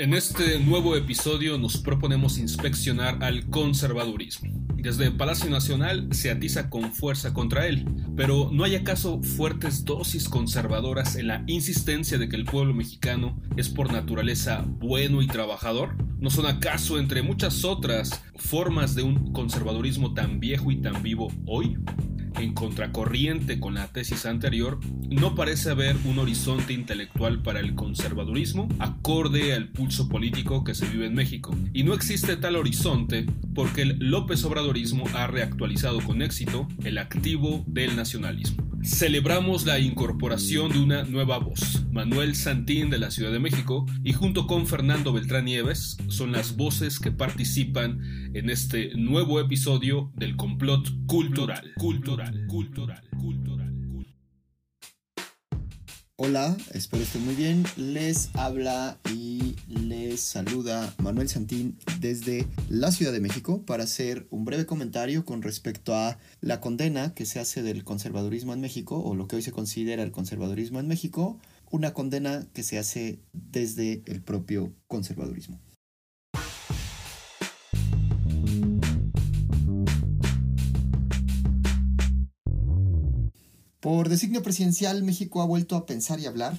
En este nuevo episodio nos proponemos inspeccionar al conservadurismo. Desde Palacio Nacional se atiza con fuerza contra él, pero ¿no hay acaso fuertes dosis conservadoras en la insistencia de que el pueblo mexicano es por naturaleza bueno y trabajador? ¿No son acaso entre muchas otras formas de un conservadurismo tan viejo y tan vivo hoy? En contracorriente con la tesis anterior, no parece haber un horizonte intelectual para el conservadurismo acorde al pulso político que se vive en México. Y no existe tal horizonte porque el López Obradorismo ha reactualizado con éxito el activo del nacionalismo. Celebramos la incorporación de una nueva voz, Manuel Santín de la Ciudad de México, y junto con Fernando Beltrán Nieves son las voces que participan en este nuevo episodio del complot cultural. Cultural, cultural, cultural. Hola, espero estén muy bien. Les habla y les saluda Manuel Santín desde la Ciudad de México para hacer un breve comentario con respecto a la condena que se hace del conservadurismo en México o lo que hoy se considera el conservadurismo en México, una condena que se hace desde el propio conservadurismo. Por designio presidencial, México ha vuelto a pensar y hablar,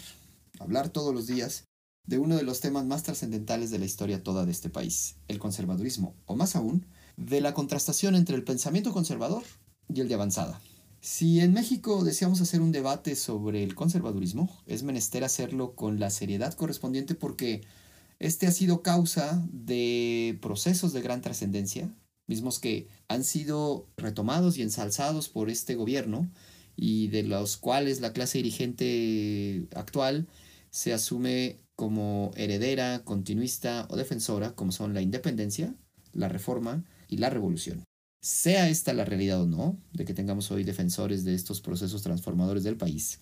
hablar todos los días, de uno de los temas más trascendentales de la historia toda de este país, el conservadurismo, o más aún, de la contrastación entre el pensamiento conservador y el de avanzada. Si en México deseamos hacer un debate sobre el conservadurismo, es menester hacerlo con la seriedad correspondiente porque este ha sido causa de procesos de gran trascendencia, mismos que han sido retomados y ensalzados por este gobierno, y de los cuales la clase dirigente actual se asume como heredera, continuista o defensora, como son la independencia, la reforma y la revolución. Sea esta la realidad o no, de que tengamos hoy defensores de estos procesos transformadores del país,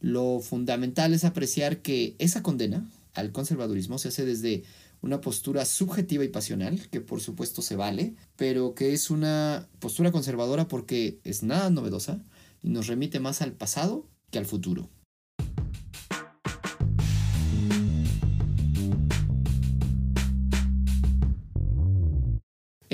lo fundamental es apreciar que esa condena al conservadurismo se hace desde una postura subjetiva y pasional, que por supuesto se vale, pero que es una postura conservadora porque es nada novedosa, y nos remite más al pasado que al futuro.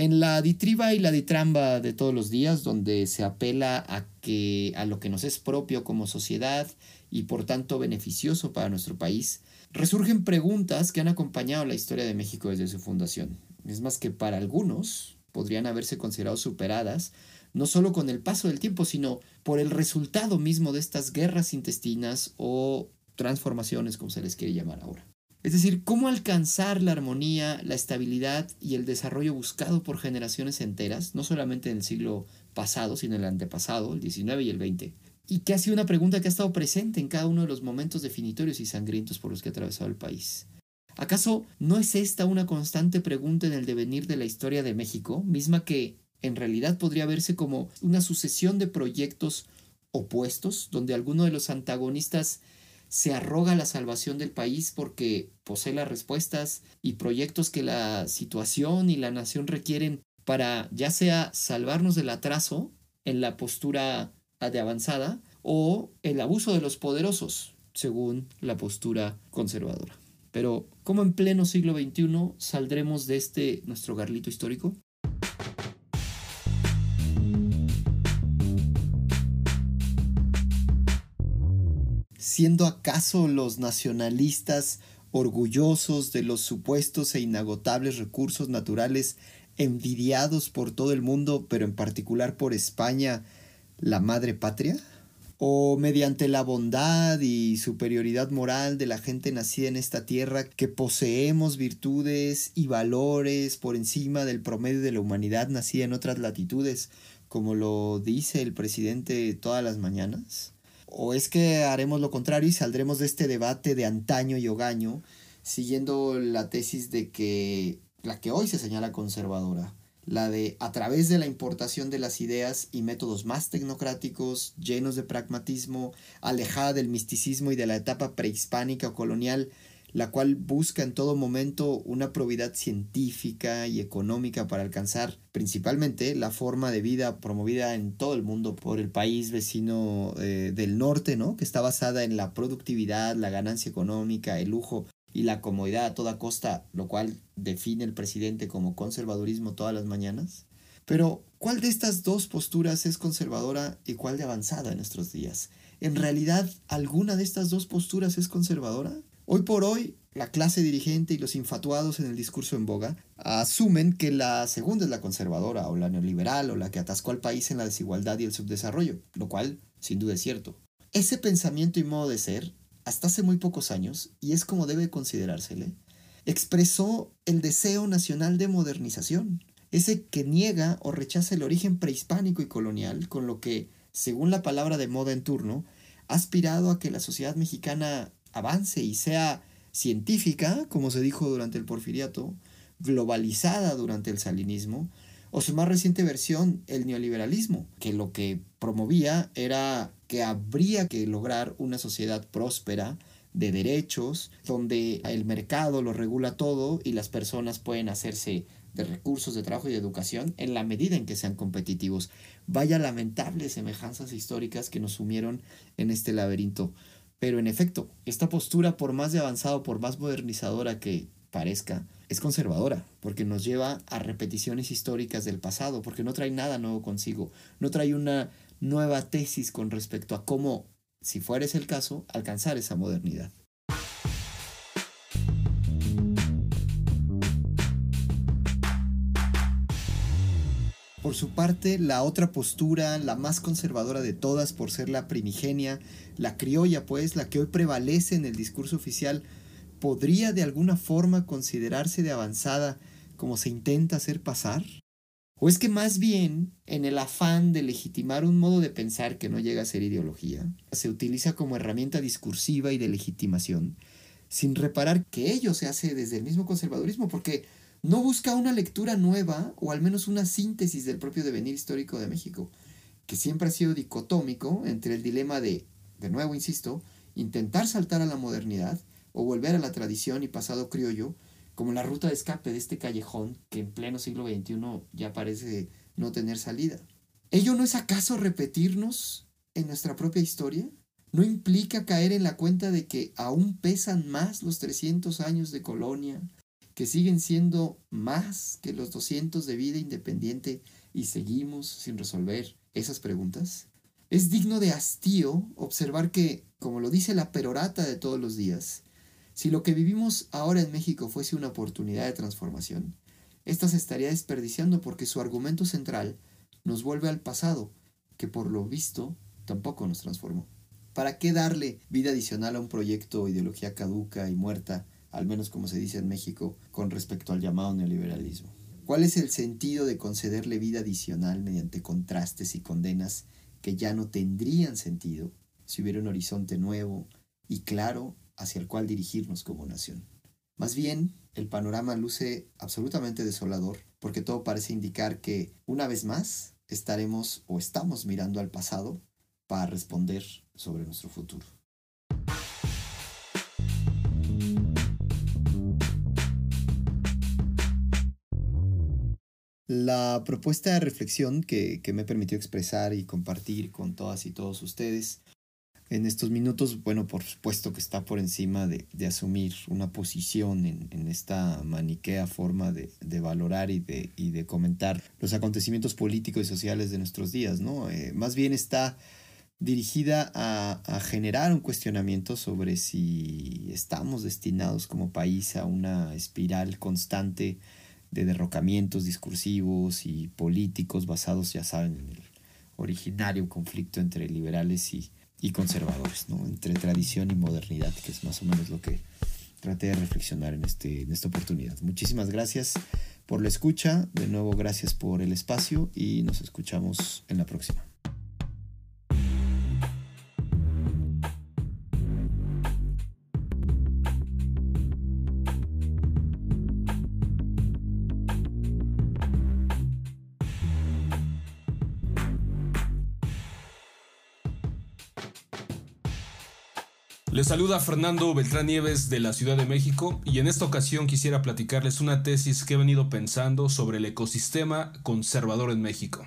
En la ditriba y la ditramba de todos los días, donde se apela a que a lo que nos es propio como sociedad y por tanto beneficioso para nuestro país, resurgen preguntas que han acompañado la historia de México desde su fundación. Es más que para algunos podrían haberse considerado superadas no solo con el paso del tiempo, sino por el resultado mismo de estas guerras intestinas o transformaciones, como se les quiere llamar ahora. Es decir, cómo alcanzar la armonía, la estabilidad y el desarrollo buscado por generaciones enteras, no solamente en el siglo pasado, sino en el antepasado, el 19 y el 20, y que ha sido una pregunta que ha estado presente en cada uno de los momentos definitorios y sangrientos por los que ha atravesado el país. ¿Acaso no es esta una constante pregunta en el devenir de la historia de México, misma que en realidad podría verse como una sucesión de proyectos opuestos, donde alguno de los antagonistas se arroga la salvación del país porque posee las respuestas y proyectos que la situación y la nación requieren para ya sea salvarnos del atraso en la postura de avanzada o el abuso de los poderosos, según la postura conservadora. Pero, ¿cómo en pleno siglo XXI saldremos de este nuestro garlito histórico? Siendo acaso los nacionalistas orgullosos de los supuestos e inagotables recursos naturales envidiados por todo el mundo, pero en particular por España, la madre patria? ¿O mediante la bondad y superioridad moral de la gente nacida en esta tierra que poseemos virtudes y valores por encima del promedio de la humanidad nacida en otras latitudes, como lo dice el presidente todas las mañanas? ¿O es que haremos lo contrario y saldremos de este debate de antaño y hogaño, siguiendo la tesis de que la que hoy se señala conservadora, la de a través de la importación de las ideas y métodos más tecnocráticos, llenos de pragmatismo, alejada del misticismo y de la etapa prehispánica o colonial, la cual busca en todo momento una probidad científica y económica para alcanzar principalmente la forma de vida promovida en todo el mundo por el país vecino eh, del norte, ¿no? que está basada en la productividad, la ganancia económica, el lujo y la comodidad a toda costa, lo cual define el presidente como conservadurismo todas las mañanas. Pero, ¿cuál de estas dos posturas es conservadora y cuál de avanzada en nuestros días? ¿En realidad alguna de estas dos posturas es conservadora? Hoy por hoy, la clase dirigente y los infatuados en el discurso en boga asumen que la segunda es la conservadora o la neoliberal o la que atascó al país en la desigualdad y el subdesarrollo, lo cual sin duda es cierto. Ese pensamiento y modo de ser hasta hace muy pocos años, y es como debe considerársele, expresó el deseo nacional de modernización, ese que niega o rechaza el origen prehispánico y colonial, con lo que, según la palabra de moda en turno, ha aspirado a que la sociedad mexicana avance y sea científica, como se dijo durante el porfiriato, globalizada durante el salinismo, o su más reciente versión, el neoliberalismo, que lo que promovía era que habría que lograr una sociedad próspera, de derechos, donde el mercado lo regula todo y las personas pueden hacerse de recursos de trabajo y de educación en la medida en que sean competitivos. Vaya lamentables semejanzas históricas que nos sumieron en este laberinto. Pero en efecto, esta postura, por más de avanzado, por más modernizadora que parezca, es conservadora, porque nos lleva a repeticiones históricas del pasado, porque no trae nada nuevo consigo, no trae una nueva tesis con respecto a cómo, si fuera ese el caso, alcanzar esa modernidad. Por su parte, la otra postura, la más conservadora de todas por ser la primigenia, la criolla pues, la que hoy prevalece en el discurso oficial, podría de alguna forma considerarse de avanzada como se intenta hacer pasar? ¿O es que más bien, en el afán de legitimar un modo de pensar que no llega a ser ideología, se utiliza como herramienta discursiva y de legitimación, sin reparar que ello se hace desde el mismo conservadurismo, porque no busca una lectura nueva o al menos una síntesis del propio devenir histórico de México, que siempre ha sido dicotómico entre el dilema de, de nuevo insisto, intentar saltar a la modernidad o volver a la tradición y pasado criollo, como la ruta de escape de este callejón que en pleno siglo XXI ya parece no tener salida. ¿Ello no es acaso repetirnos en nuestra propia historia? ¿No implica caer en la cuenta de que aún pesan más los 300 años de colonia, que siguen siendo más que los 200 de vida independiente y seguimos sin resolver esas preguntas? Es digno de hastío observar que, como lo dice la perorata de todos los días, si lo que vivimos ahora en México fuese una oportunidad de transformación, ésta se estaría desperdiciando porque su argumento central nos vuelve al pasado, que por lo visto tampoco nos transformó. ¿Para qué darle vida adicional a un proyecto ideología caduca y muerta, al menos como se dice en México, con respecto al llamado neoliberalismo? ¿Cuál es el sentido de concederle vida adicional mediante contrastes y condenas que ya no tendrían sentido si hubiera un horizonte nuevo y claro hacia el cual dirigirnos como nación. Más bien, el panorama luce absolutamente desolador, porque todo parece indicar que, una vez más, estaremos o estamos mirando al pasado para responder sobre nuestro futuro. La propuesta de reflexión que, que me permitió expresar y compartir con todas y todos ustedes en estos minutos, bueno, por supuesto que está por encima de, asumir una posición en, esta maniquea forma de, valorar y de, y de comentar los acontecimientos políticos y sociales de nuestros días, ¿no? Eh, más bien está dirigida a, a, generar un cuestionamiento sobre si estamos destinados como país a una espiral constante de derrocamientos discursivos y políticos basados, ya saben, en el originario conflicto entre liberales y, y conservadores, ¿no? entre tradición y modernidad, que es más o menos lo que traté de reflexionar en, este, en esta oportunidad. Muchísimas gracias por la escucha, de nuevo gracias por el espacio y nos escuchamos en la próxima. Les saluda Fernando Beltrán Nieves de la Ciudad de México y en esta ocasión quisiera platicarles una tesis que he venido pensando sobre el ecosistema conservador en México.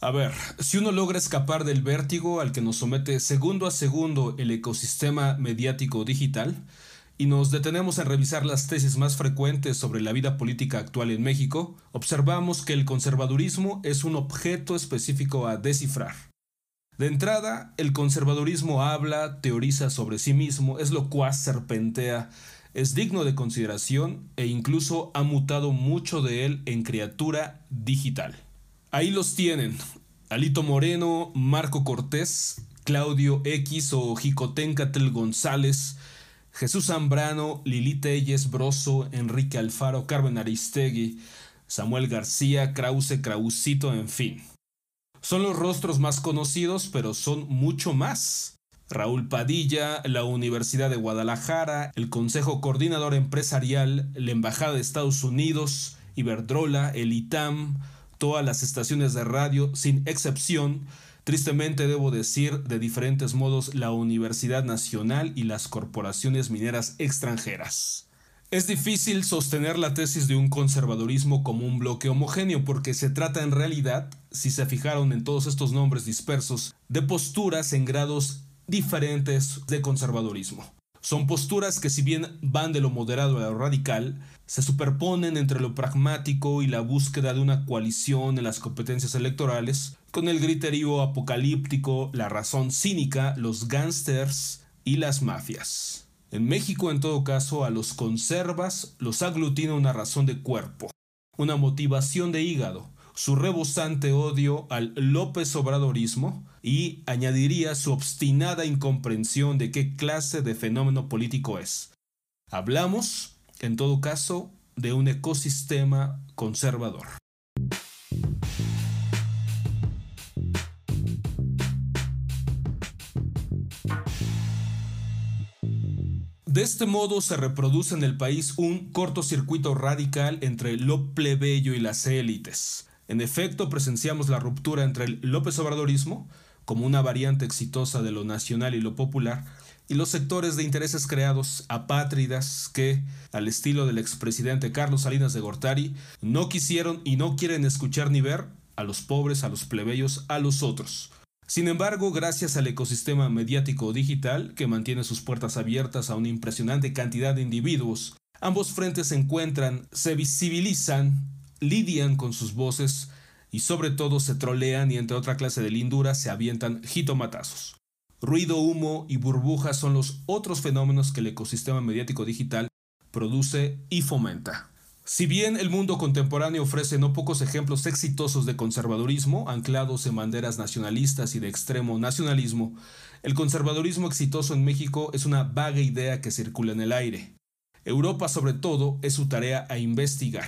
A ver, si uno logra escapar del vértigo al que nos somete segundo a segundo el ecosistema mediático digital, y nos detenemos en revisar las tesis más frecuentes sobre la vida política actual en México, observamos que el conservadurismo es un objeto específico a descifrar. De entrada, el conservadurismo habla, teoriza sobre sí mismo, es locuaz, serpentea, es digno de consideración e incluso ha mutado mucho de él en criatura digital. Ahí los tienen, Alito Moreno, Marco Cortés, Claudio X o Jicotencatl González, Jesús Zambrano, Lili Telles, Broso, Enrique Alfaro, Carmen Aristegui, Samuel García, Krause, Krausito, en fin. Son los rostros más conocidos, pero son mucho más. Raúl Padilla, la Universidad de Guadalajara, el Consejo Coordinador Empresarial, la Embajada de Estados Unidos, Iberdrola, el ITAM, todas las estaciones de radio, sin excepción, Tristemente debo decir de diferentes modos la Universidad Nacional y las corporaciones mineras extranjeras. Es difícil sostener la tesis de un conservadurismo como un bloque homogéneo porque se trata en realidad, si se fijaron en todos estos nombres dispersos, de posturas en grados diferentes de conservadurismo. Son posturas que si bien van de lo moderado a lo radical, se superponen entre lo pragmático y la búsqueda de una coalición en las competencias electorales, con el griterío apocalíptico, la razón cínica, los gángsters y las mafias. En México, en todo caso, a los conservas los aglutina una razón de cuerpo, una motivación de hígado, su rebosante odio al López Obradorismo y añadiría su obstinada incomprensión de qué clase de fenómeno político es. Hablamos en todo caso, de un ecosistema conservador. De este modo se reproduce en el país un cortocircuito radical entre lo plebeyo y las élites. En efecto, presenciamos la ruptura entre el López Obradorismo, como una variante exitosa de lo nacional y lo popular, y los sectores de intereses creados apátridas que, al estilo del expresidente Carlos Salinas de Gortari, no quisieron y no quieren escuchar ni ver a los pobres, a los plebeyos, a los otros. Sin embargo, gracias al ecosistema mediático digital, que mantiene sus puertas abiertas a una impresionante cantidad de individuos, ambos frentes se encuentran, se visibilizan, lidian con sus voces y sobre todo se trolean y entre otra clase de lindura se avientan jitomatazos. Ruido, humo y burbujas son los otros fenómenos que el ecosistema mediático digital produce y fomenta. Si bien el mundo contemporáneo ofrece no pocos ejemplos exitosos de conservadurismo, anclados en banderas nacionalistas y de extremo nacionalismo, el conservadurismo exitoso en México es una vaga idea que circula en el aire. Europa, sobre todo, es su tarea a investigar.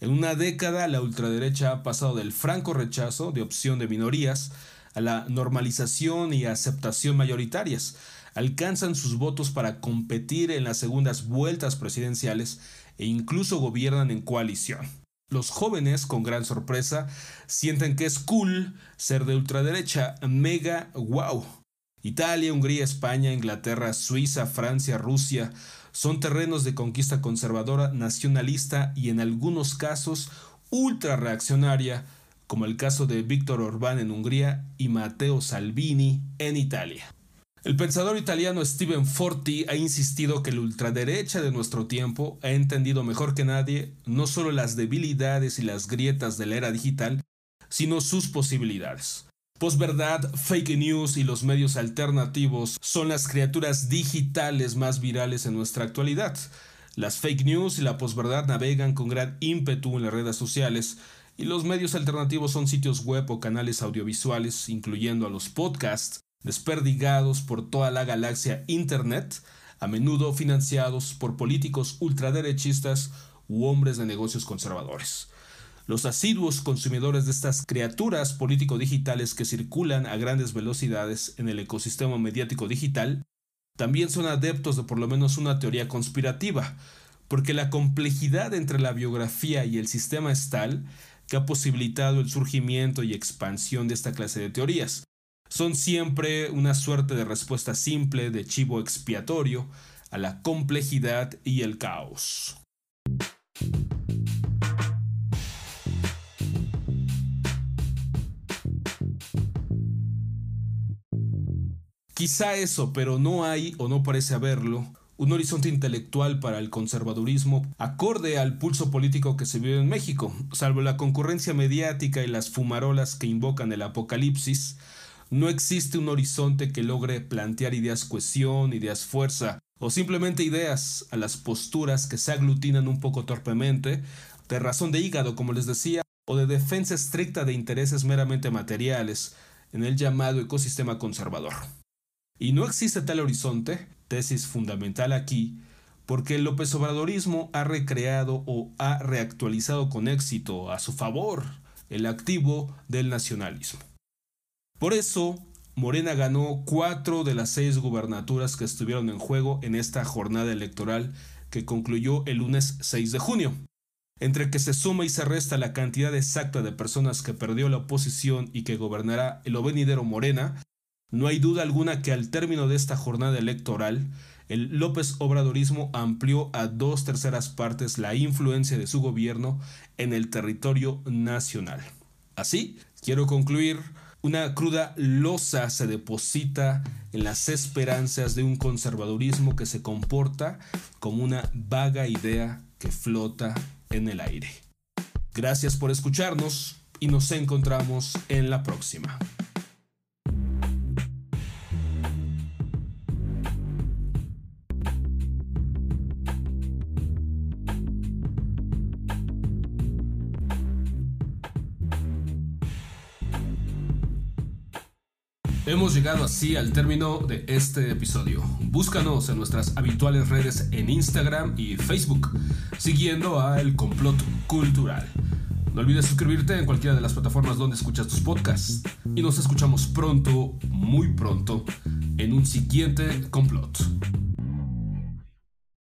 En una década, la ultraderecha ha pasado del franco rechazo de opción de minorías a la normalización y aceptación mayoritarias. Alcanzan sus votos para competir en las segundas vueltas presidenciales e incluso gobiernan en coalición. Los jóvenes, con gran sorpresa, sienten que es cool ser de ultraderecha, mega wow. Italia, Hungría, España, Inglaterra, Suiza, Francia, Rusia son terrenos de conquista conservadora, nacionalista y en algunos casos ultra reaccionaria como el caso de Víctor Orbán en Hungría y Matteo Salvini en Italia. El pensador italiano Stephen Forti ha insistido que la ultraderecha de nuestro tiempo ha entendido mejor que nadie no solo las debilidades y las grietas de la era digital, sino sus posibilidades. Posverdad, fake news y los medios alternativos son las criaturas digitales más virales en nuestra actualidad. Las fake news y la posverdad navegan con gran ímpetu en las redes sociales, y los medios alternativos son sitios web o canales audiovisuales, incluyendo a los podcasts, desperdigados por toda la galaxia Internet, a menudo financiados por políticos ultraderechistas u hombres de negocios conservadores. Los asiduos consumidores de estas criaturas político-digitales que circulan a grandes velocidades en el ecosistema mediático digital también son adeptos de por lo menos una teoría conspirativa, porque la complejidad entre la biografía y el sistema es tal que ha posibilitado el surgimiento y expansión de esta clase de teorías son siempre una suerte de respuesta simple de chivo expiatorio a la complejidad y el caos. Quizá eso, pero no hay, o no parece haberlo, un horizonte intelectual para el conservadurismo acorde al pulso político que se vive en México, salvo la concurrencia mediática y las fumarolas que invocan el apocalipsis, no existe un horizonte que logre plantear ideas cohesión, ideas fuerza, o simplemente ideas a las posturas que se aglutinan un poco torpemente, de razón de hígado, como les decía, o de defensa estricta de intereses meramente materiales en el llamado ecosistema conservador. Y no existe tal horizonte, tesis fundamental aquí, porque el López Obradorismo ha recreado o ha reactualizado con éxito a su favor el activo del nacionalismo. Por eso, Morena ganó cuatro de las seis gubernaturas que estuvieron en juego en esta jornada electoral que concluyó el lunes 6 de junio. Entre que se suma y se resta la cantidad exacta de personas que perdió la oposición y que gobernará el ovenidero Morena, no hay duda alguna que al término de esta jornada electoral, el López Obradorismo amplió a dos terceras partes la influencia de su gobierno en el territorio nacional. Así, quiero concluir, una cruda losa se deposita en las esperanzas de un conservadurismo que se comporta como una vaga idea que flota en el aire. Gracias por escucharnos y nos encontramos en la próxima. Hemos llegado así al término de este episodio. Búscanos en nuestras habituales redes en Instagram y Facebook, siguiendo a El Complot Cultural. No olvides suscribirte en cualquiera de las plataformas donde escuchas tus podcasts. Y nos escuchamos pronto, muy pronto, en un siguiente complot.